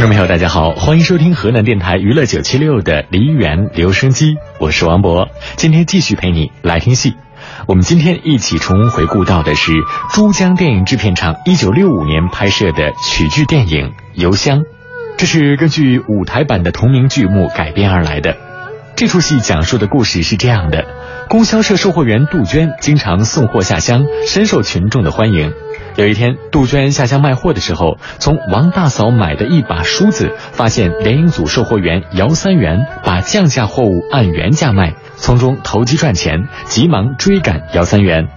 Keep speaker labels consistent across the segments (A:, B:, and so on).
A: 听众朋友，大家好，欢迎收听河南电台娱乐九七六的梨园留声机，我是王博，今天继续陪你来听戏。我们今天一起重回顾到的是珠江电影制片厂一九六五年拍摄的曲剧电影《邮香》，这是根据舞台版的同名剧目改编而来的。这出戏讲述的故事是这样的：供销社售货员杜鹃经常送货下乡，深受群众的欢迎。有一天，杜鹃下乡卖货的时候，从王大嫂买的一把梳子，发现联营组售货员姚三元把降价货物按原价卖，从中投机赚钱，急忙追赶姚三元。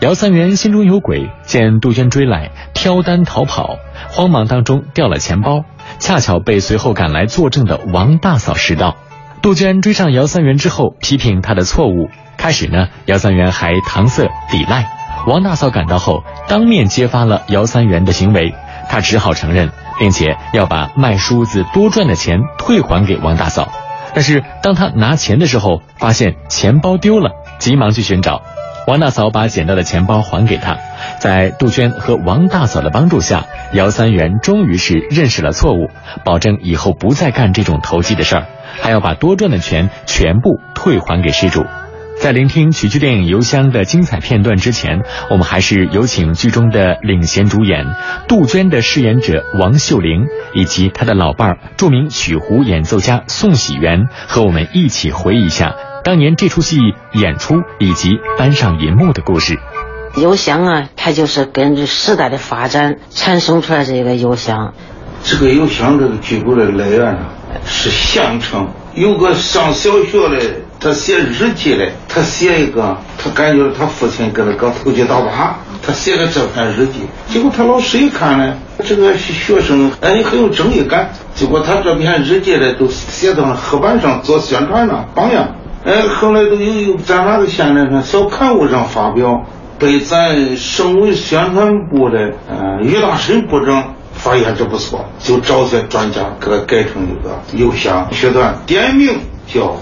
A: 姚三元心中有鬼，见杜鹃追来，挑担逃跑，慌忙当中掉了钱包，恰巧被随后赶来作证的王大嫂拾到。杜鹃追上姚三元之后，批评他的错误。开始呢，姚三元还搪塞抵赖。王大嫂赶到后，当面揭发了姚三元的行为，他只好承认，并且要把卖梳子多赚的钱退还给王大嫂。但是当他拿钱的时候，发现钱包丢了，急忙去寻找。王大嫂把捡到的钱包还给他。在杜鹃和王大嫂的帮助下，姚三元终于是认识了错误，保证以后不再干这种投机的事儿，还要把多赚的钱全部退还给失主。在聆听曲剧电影《邮香》的精彩片段之前，我们还是有请剧中的领衔主演杜鹃的饰演者王秀玲，以及她的老伴儿著名曲胡演奏家宋喜元，和我们一起回忆一下当年这出戏演出以及搬上银幕的故事。
B: 邮香啊，它就是根据时代的发展产生出来这个邮香。
C: 这个邮香这个剧本的来源呢，是县城有个上小学的。他写日记嘞，他写一个，他感觉他父亲跟他搞投机倒把，他写的这篇日记。结果他老师一看呢，这个学生哎，很有正义感。结果他这篇日记呢，都写到了黑板上做宣传呢，榜样。哎，后来都有在哪个县的小刊物上发表，被咱省委宣传部的呃于大生部长发现这不错，就找些专家给他改成一个邮箱学段，点名。叫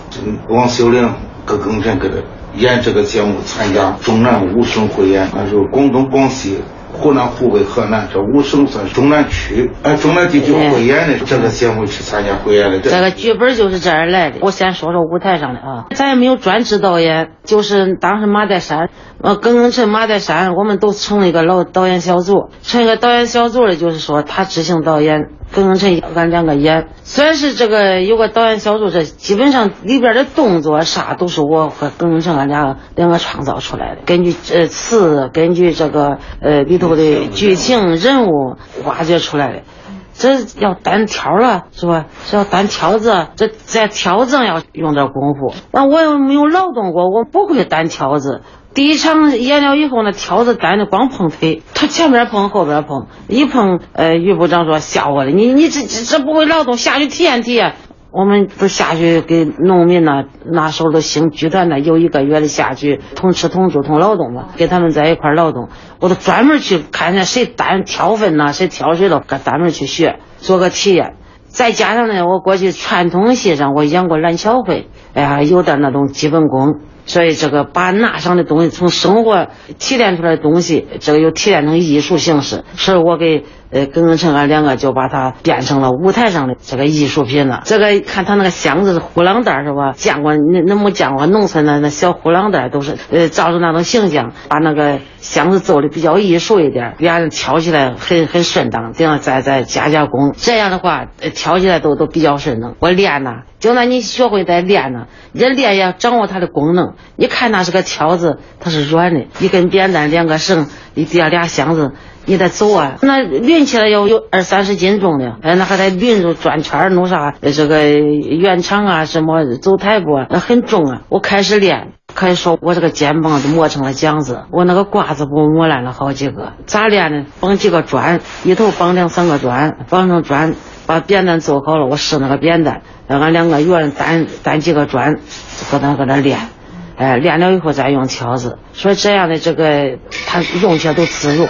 C: 王秀玲、葛庚辰给他演这个节目，参加中南五省汇演，那时候广东、广西。湖南、湖北、河南这五省算中南区，哎，中南地区汇演的这个节目去参加汇演的。
B: 这个剧本就是这样来的。我先说说舞台上的啊，咱也没有专职导演，就是当时马代山、呃，耿耿陈、马代山，我们都成了一个老导演小组。成一个导演小组的，就是说他执行导演，耿耿辰俺两个演。虽然是这个有个导演小组，这基本上里边的动作啥都是我和耿耿辰俺俩两个创造出来的，根据呃词，根据这个呃里头。的剧情人物挖掘出来的，这要单挑了是吧？这要单挑子，这在挑子要用点功夫。那我又没有劳动过，我不会单挑子。第一场演了以后，那挑子单的光碰腿，他前边碰后边碰，一碰，呃，于部长说吓我了，你你这这不会劳动，下去体验体验。我们不下去给农民呢，那时候都兴剧团那，有一个月的下去同吃同住同劳动嘛，跟他们在一块劳动，我都专门去看见谁单挑粪呐，谁挑水了，搁专门去学做个体验。再加上呢，我过去传统戏上我演过蓝小慧，哎呀，有点那种基本功。所以这个把那上的东西从生活提炼出来的东西，这个又提炼成艺术形式，是我给呃耿耿辰俺两个就把它变成了舞台上的这个艺术品了。这个看他那个箱子是呼啷袋是吧？见过那那没见过农村的那小呼啷袋都是呃照着那种形象，把那个箱子做的比较艺术一点，俩人挑起来很很顺当，这样再再加加工，这样的话挑起来都都比较顺当。我练呐。就那你学会再练呢，这练要掌握它的功能。你看那是个挑子，它是软的，一根扁担，两个绳，一叠俩箱子，你得走啊。那抡起来要有二三十斤重的，哎，那还得抡着转圈弄啥？这个圆场啊，什么走台步，那很重啊。我开始练，可以说我这个肩膀都磨成了浆子，我那个褂子布磨烂了好几个。咋练呢？绑几个砖，一头绑两三个砖，绑上砖。把扁担做好了，我试那个扁担，俺两个圆担担几个砖，搁那搁那练，哎，练了以后再用挑子，所以这样的这个他用起来都自如。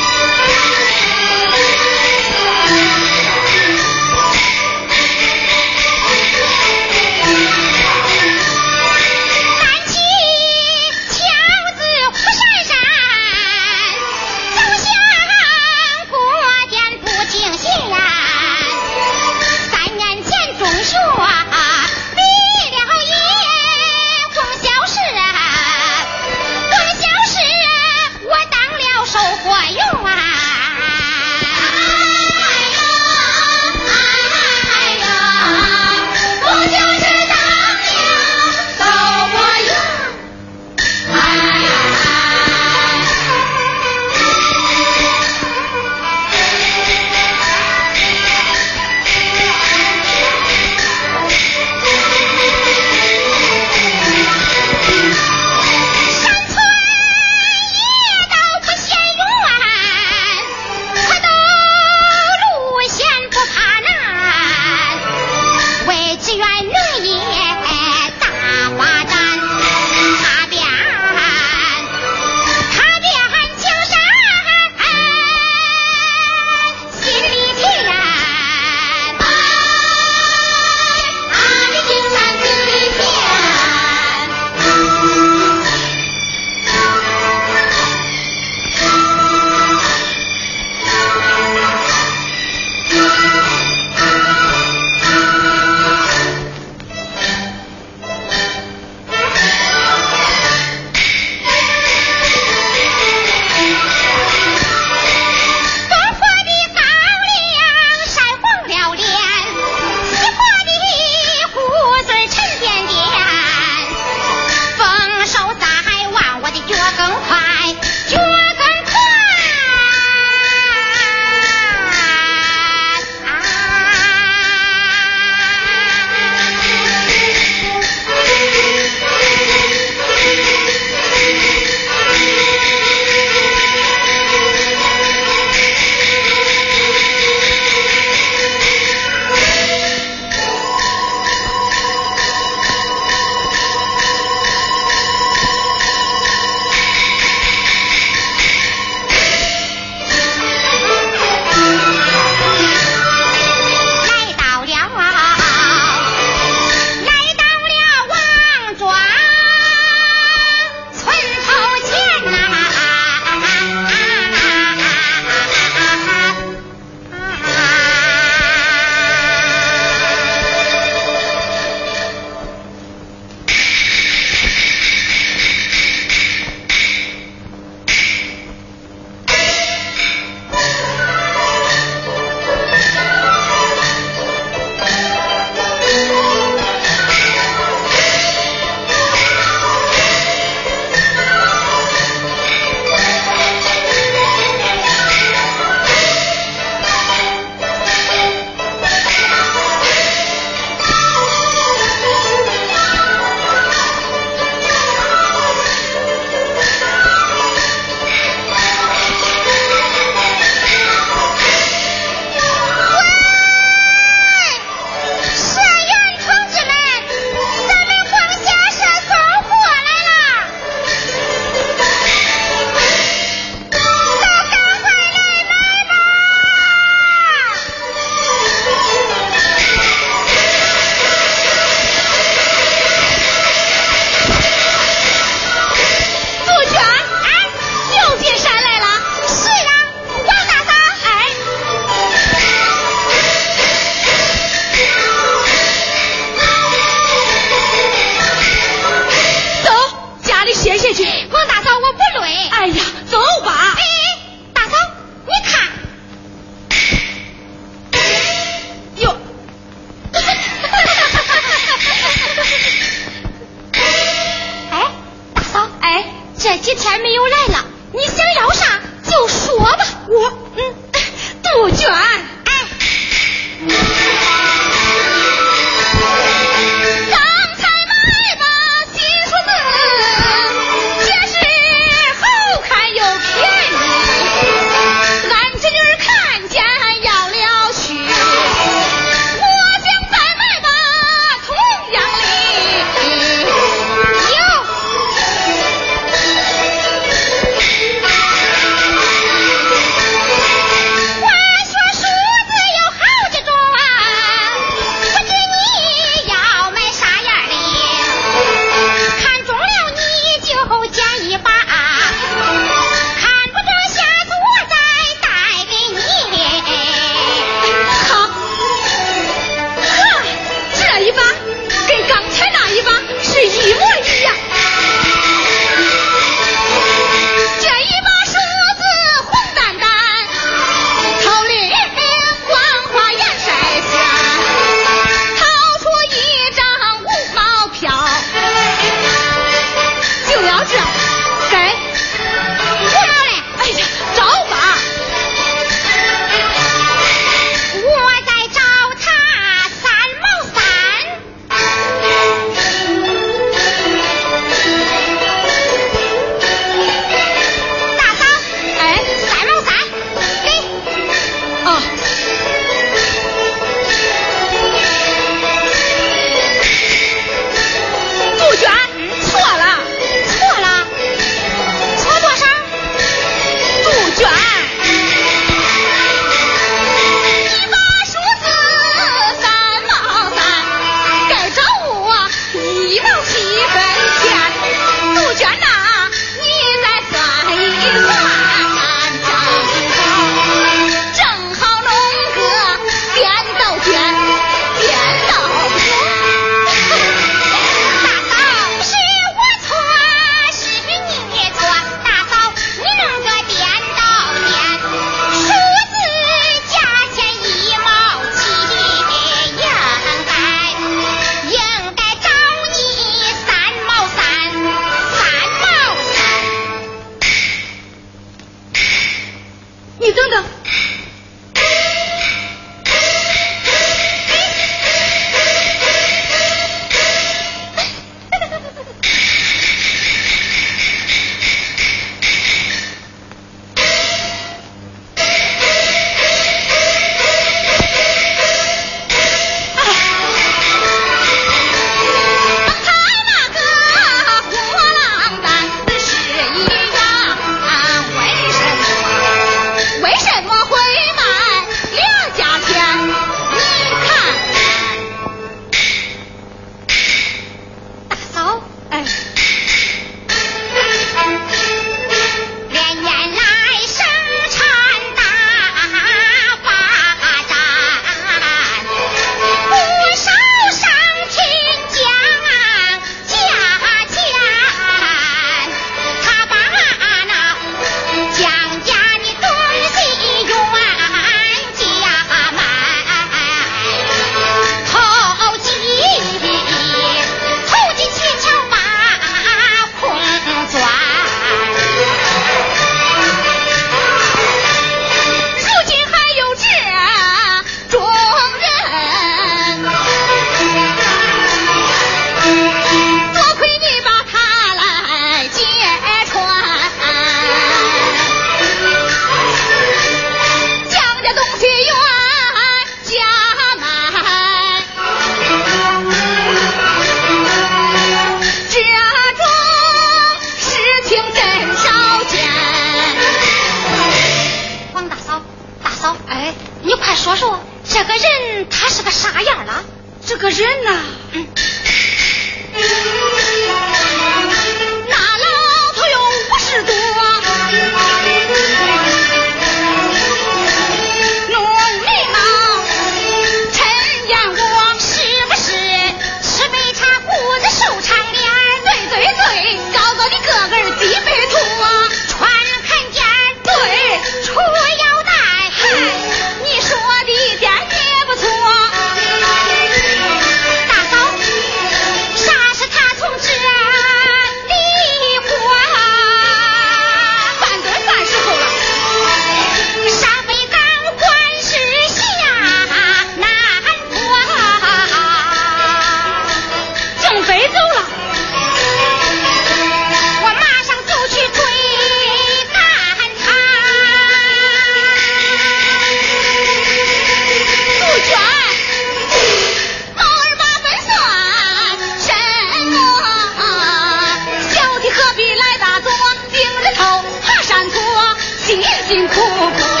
D: 辛辛苦苦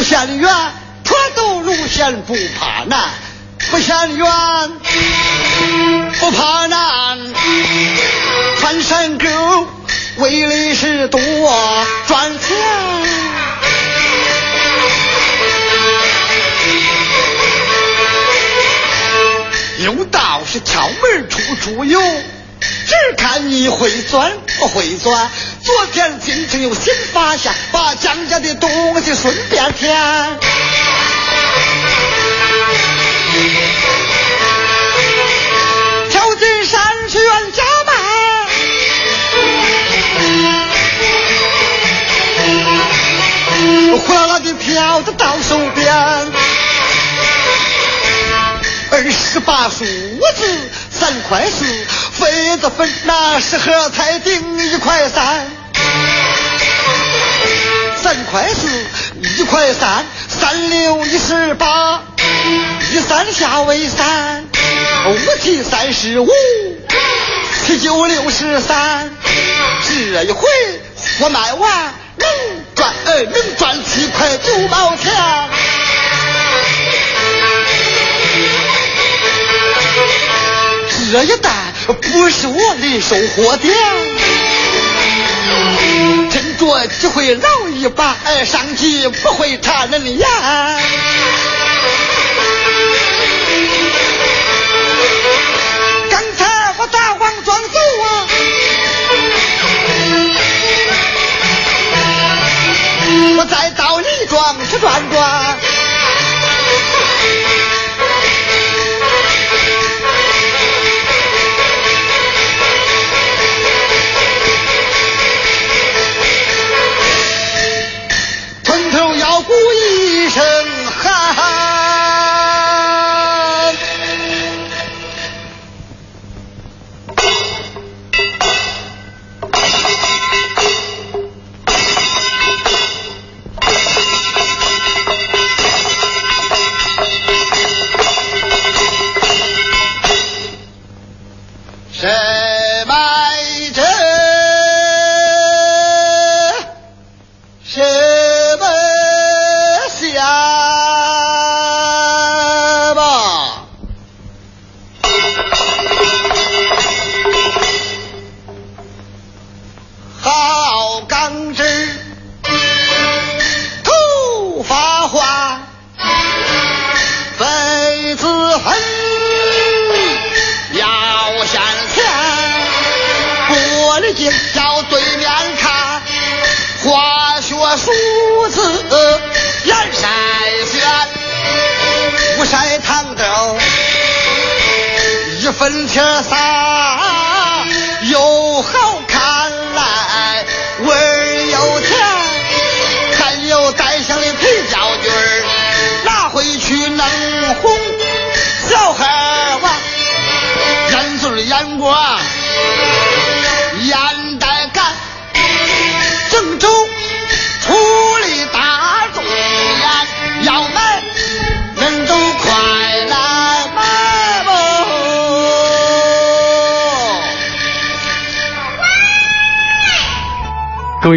D: 不嫌远他走路线不怕难
E: 不嫌远不
D: 怕难翻山沟为的是多赚钱有道是敲门出猪
F: 油只看你会钻不会转。昨天进城又新发现，把江
D: 家的东西顺便添。跳进山去冤家门，火啦啦的票子到手边。二十八数字，三块四。
F: 适合才定一块三，三块四，一块三，三六一十八，一三下为三，五七三十五，七九六十三，这一回我卖完能赚，呃，能赚七块九毛钱。这一单。不是我的收获点。多机会捞一把，哎，上级不会插人眼。刚才我大王庄走啊，我再到李庄去转转。哭一声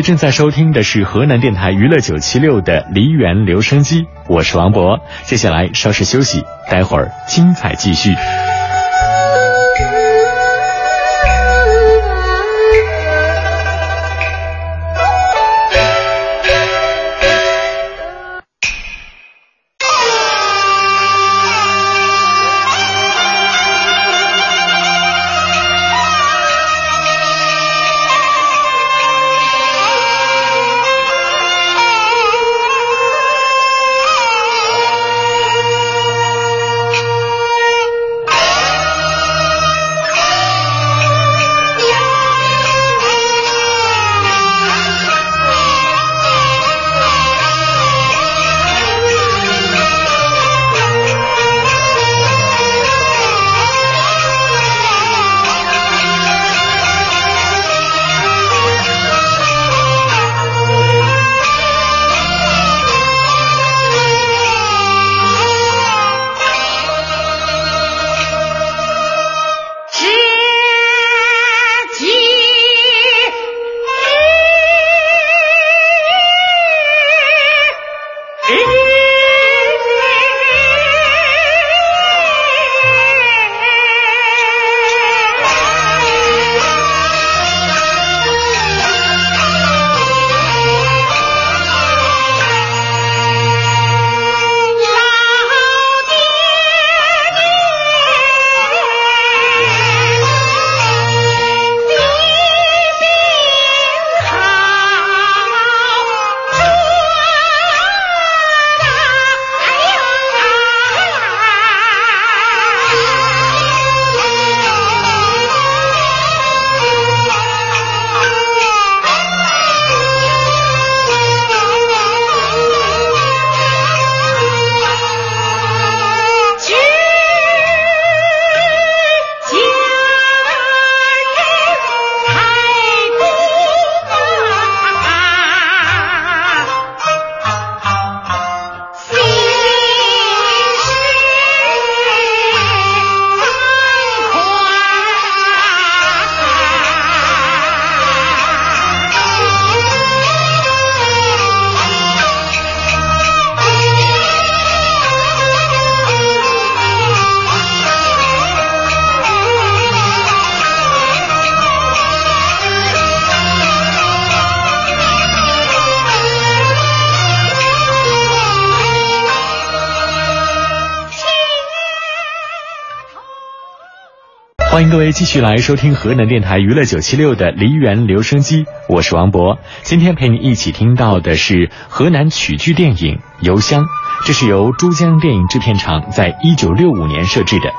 A: 正在收听的是河南电台娱乐九七六的梨园留声机，我是王博。接下来稍事休息，待会儿精彩继续。欢迎各位继续来收听河南电台娱乐九七六的梨园留声机，我是王博。今天陪你一起听到的是河南曲剧电影《邮香》，这是由珠江电影制片厂在一九六五年设置的，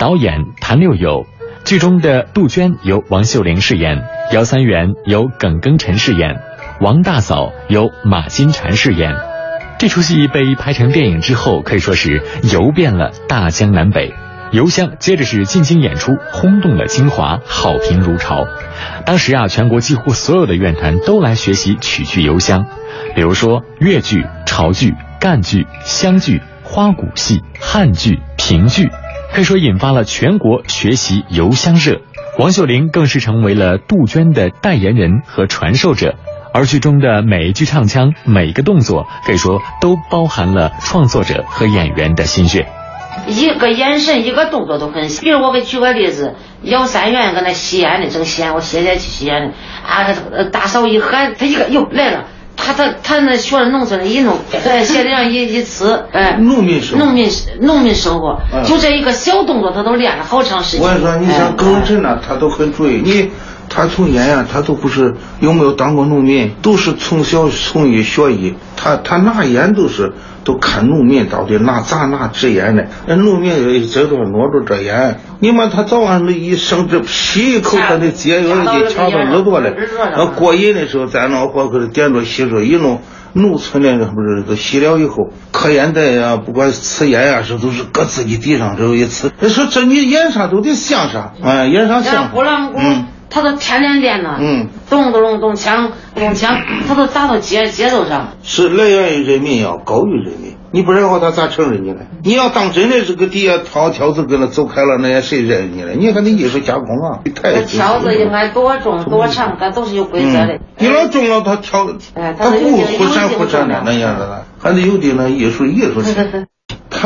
A: 导演谭六友。剧中的杜鹃由王秀玲饰演，姚三元由耿庚辰饰演，王大嫂由马金婵饰演。这出戏被拍成电影之后，可以说是游遍了大江南北。邮香接着是进京演出，轰动了京华，好评如潮。当时啊，全国几乎所有的院团都来学习曲剧邮香，比如说越剧、潮剧、赣剧、湘剧、花鼓戏、汉剧、评剧，可以说引发了全国学习邮香热。王秀玲更是成为了杜鹃的代言人和传授者，而剧中的每一句唱腔、每一个动作，可以说都包含了创作者和演员的心血。
B: 一个眼神，一个动作都很。比如我给举个例子，姚三元搁那吸烟的，正吸烟，我歇歇去吸烟的，啊，大嫂一喊，他一个哟来了，他他他那学了农村的一弄，在鞋底上一一呲，哎，
C: 农民生
B: 农民农民生活，就这一个小动作，他都练了好长时间。
C: 我跟你说，你像耿真呢，他都很注意。你。他从烟呀，他都不是有没有当过农民，都是从小从医学医。他他拿烟都是都看农民到底拿咋拿支烟的。那农民这都拿着这烟，你妈他早晚那一生这吸一口，他的解药一抢到耳朵了。那过瘾的时候再弄火给他点着吸着一弄。农村的不是都吸了以后，磕烟袋呀，不管吃烟呀，是都是搁自己地上这一吃。说这你烟啥都得像啥，哎，演啥像。
B: 嗯。他都天天练呢，
C: 嗯，
B: 咚咚咚锵咚锵，他都打到节节奏上。
C: 是来源于人民要高于人民，你不然的话他咋承认你呢？你要当真的这个底下挑挑子跟他走开了，那也谁认你呢？你看那艺术加工啊，太。
B: 挑子应该多重多长，它都是有规则的。
C: 你老重了，他挑，他不忽闪忽闪的那样子的，还得有的那艺术艺术性。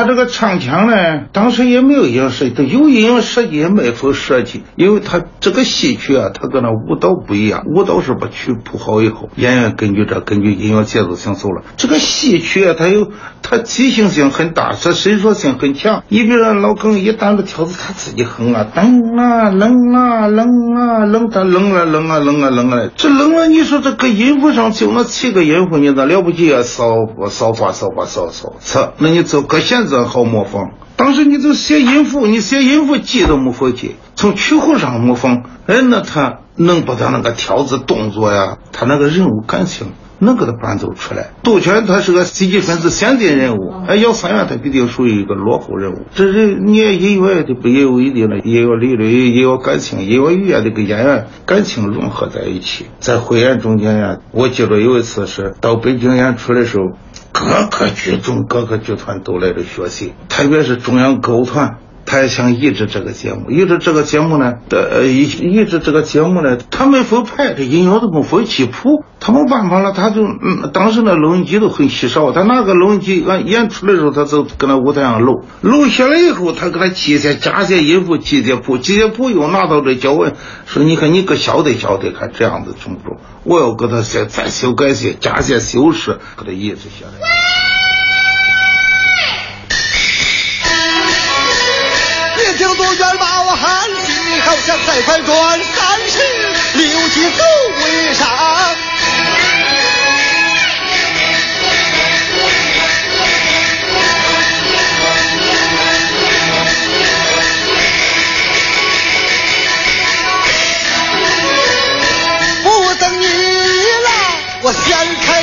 C: 他这个唱腔呢，当时也没有音乐设计，他有音乐设计也没法设计，因为他这个戏曲啊，他跟那舞蹈不一样，舞蹈是把曲谱好以后，演员根据这根据音乐节奏行走了。这个戏曲啊，它有它即兴性很大，它伸缩性很强。你比如说老耿一弹着跳子，他自己哼啊，噔啊，楞啊，楞啊，楞，他楞啊，楞啊，楞啊，楞啊，这楞啊，你说这个音符上就那七个音符，你咋了不起啊？扫扫发扫发扫扫扫，那你走搁现在。子好模仿，当时你就写音符，你写音符记都没法记，从曲谱上模仿，哎，那他能把他那个跳子动作呀，他那个人物感情能给他伴奏出来。杜鹃他是个积极分子、先进人物，哎，姚三元他必定属于一个落后人物。这是你音乐的不也有一定的也有理论，也有感情，也有语言的跟演员感情融合在一起。在汇演中间呀，我记得有一次是到北京演出的时候。各个剧种、各个剧团都来这学习，特别是中央歌舞团，他也想移植这个节目。移植这个节目呢，呃，移移植这个节目呢，他没法拍，这音乐都没法记谱，他没办法了，他就嗯，当时那录音机都很稀少，他拿个录音机，俺演出的时候，他就搁那舞台上录，录下来以后，他给他记些、加些音符，记些谱，记些谱又拿到这教文，说你看你可晓得晓得，看这样子中不中？我要给他再再修改些，加些修饰，给他移植下来。
F: 别听杜鹃把我喊，心里好像在翻转，三十六计走为上。不等你了我先开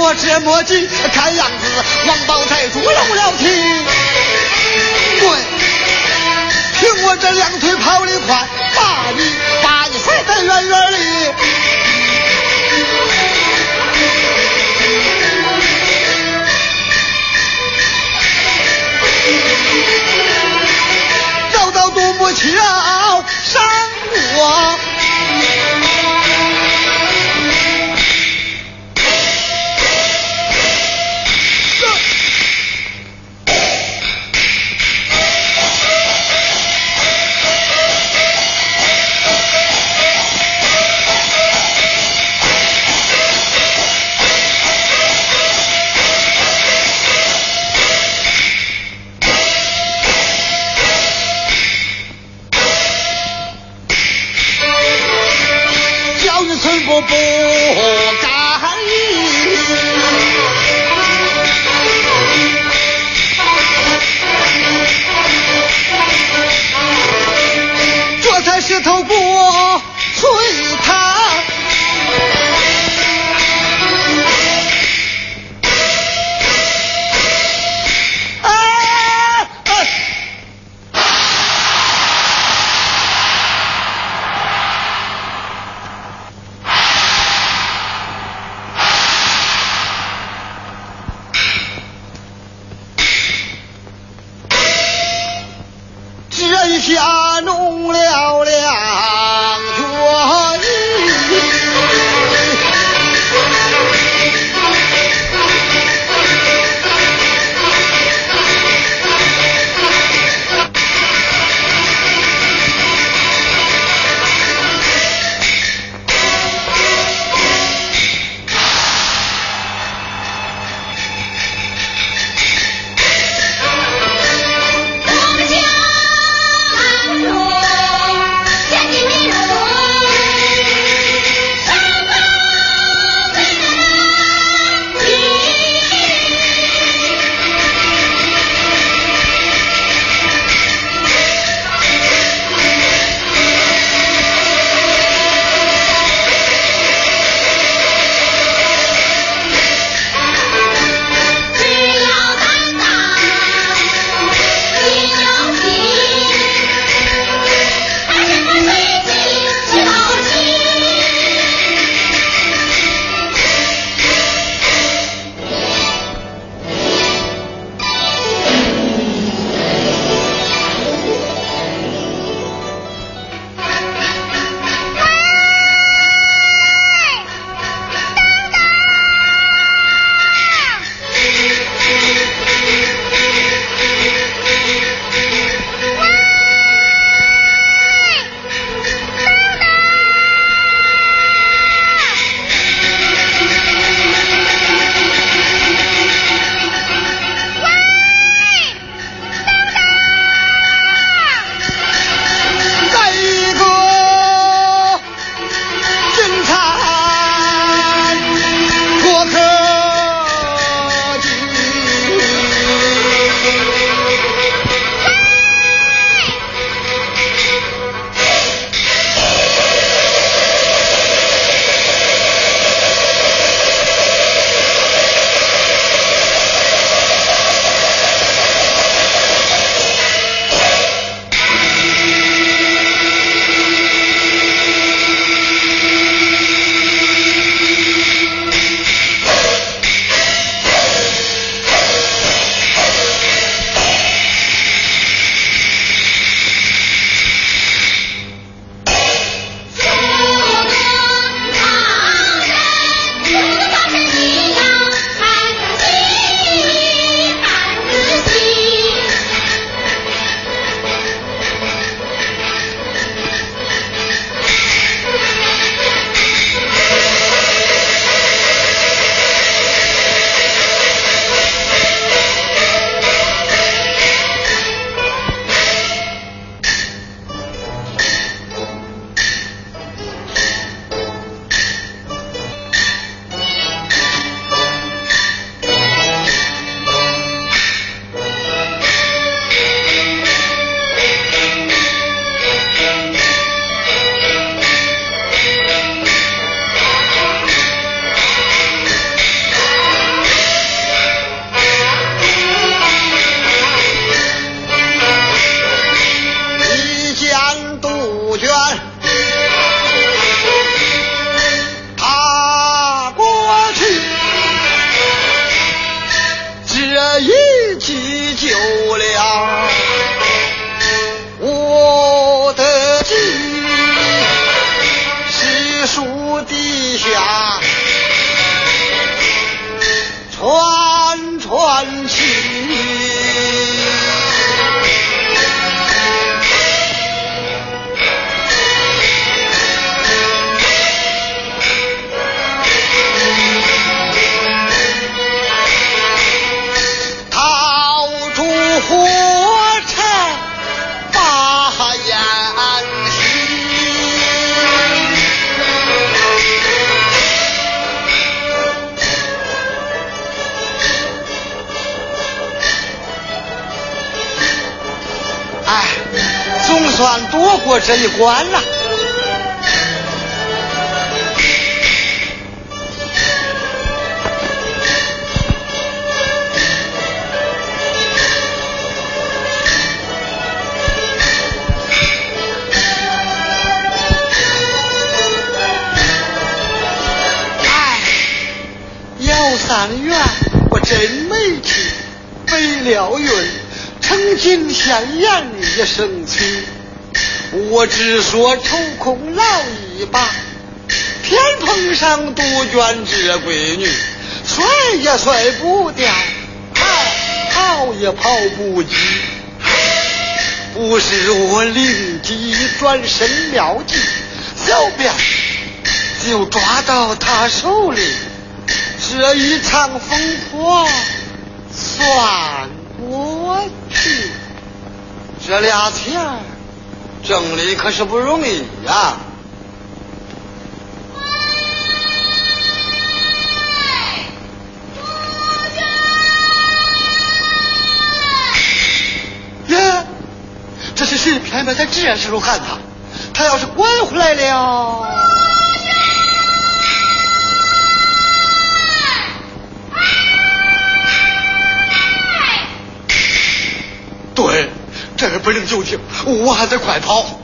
F: 我这么近看样子王宝才主漏了梯滚！凭我这两腿跑得快把你把你摔在远远里找到独木桥上我过这一关了。哎，姚三元，我真没去，北辽运，曾经向严一生气。我只说抽空捞一把，偏碰上杜鹃这闺女，甩也甩不掉，跑跑也跑不及。不是我灵机转身妙计，小辫就抓到他手里，这一场风波算过去，这俩钱挣的可是不容易呀、耶，这是谁偏偏在这时候喊他？他要是滚回来了，这儿不能久停，我还得快跑。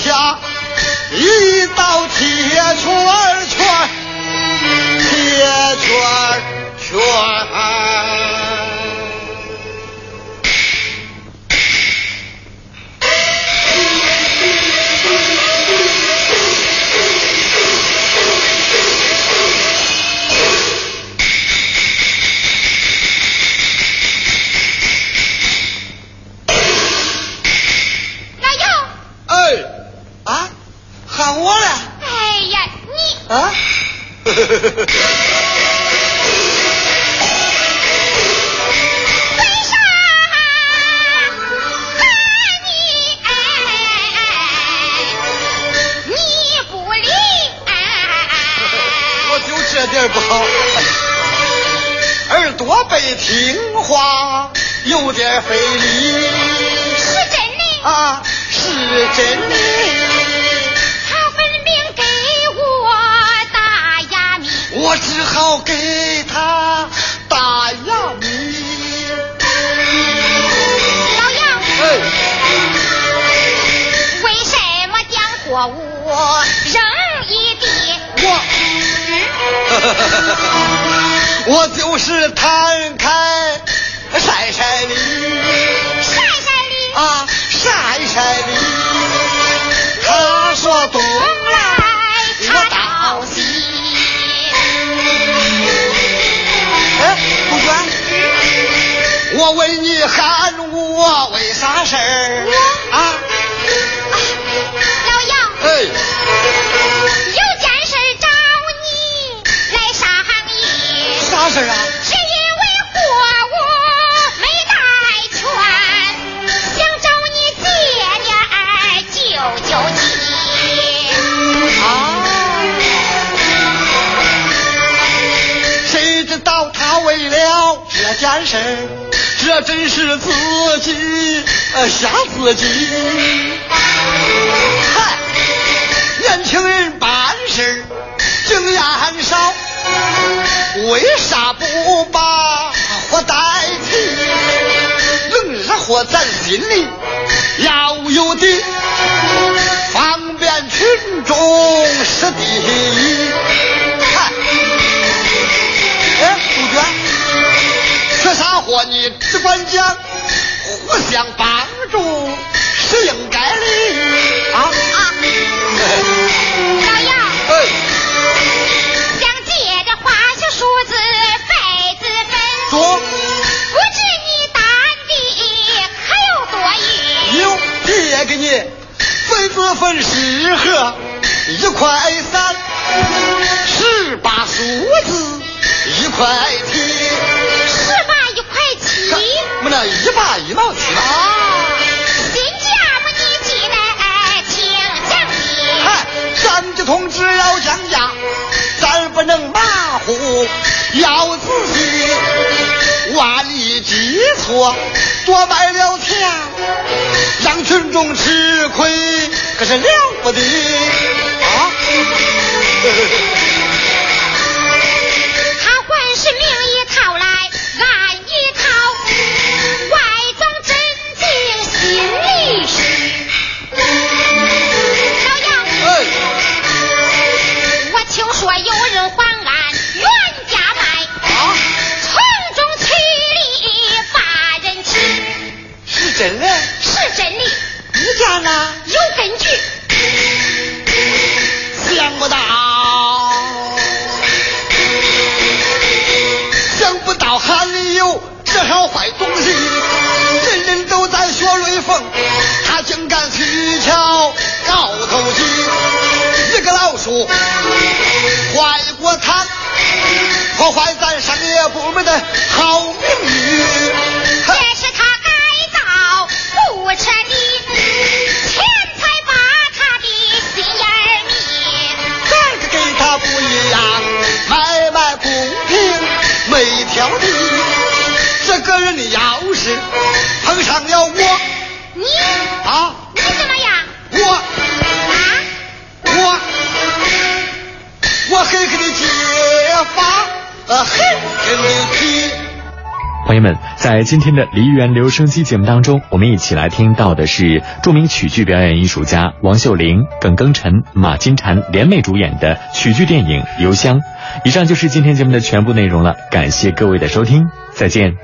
D: 下一
F: 道铁圈儿圈，铁圈儿圈嗨，年轻人办事经验少，为啥不把火代替？能热火咱心里要有底，方便群众是第一。嗨，哎，杜鹃，缺啥货你只管讲，互相帮是应该的啊。只要降价，咱不能马虎，要仔细。万一记错，多卖了钱，让群众吃亏，可是了不得啊！
D: 真
F: 的？
D: 是真的，
F: 你家呢？
D: 有根据。
F: 想不到，想不到还有这样坏东西，人人都在学雷锋，他竟敢取巧高头机，一个老鼠坏过他，破坏咱商业部门的好名誉。
D: 彻底钱财把他的心眼儿迷
F: 咱个跟他不一样买卖公平每条地这个人的要是碰上了我
D: 你
F: 啊？
D: 你怎么样？
F: 我
D: 啊
F: 我我狠狠的揭发狠狠的
A: 朋友们，在今天的梨园留声机节目当中，我们一起来听到的是著名曲剧表演艺术家王秀玲、耿庚辰、马金蝉联袂主演的曲剧电影《邮箱》。以上就是今天节目的全部内容了，感谢各位的收听，再见。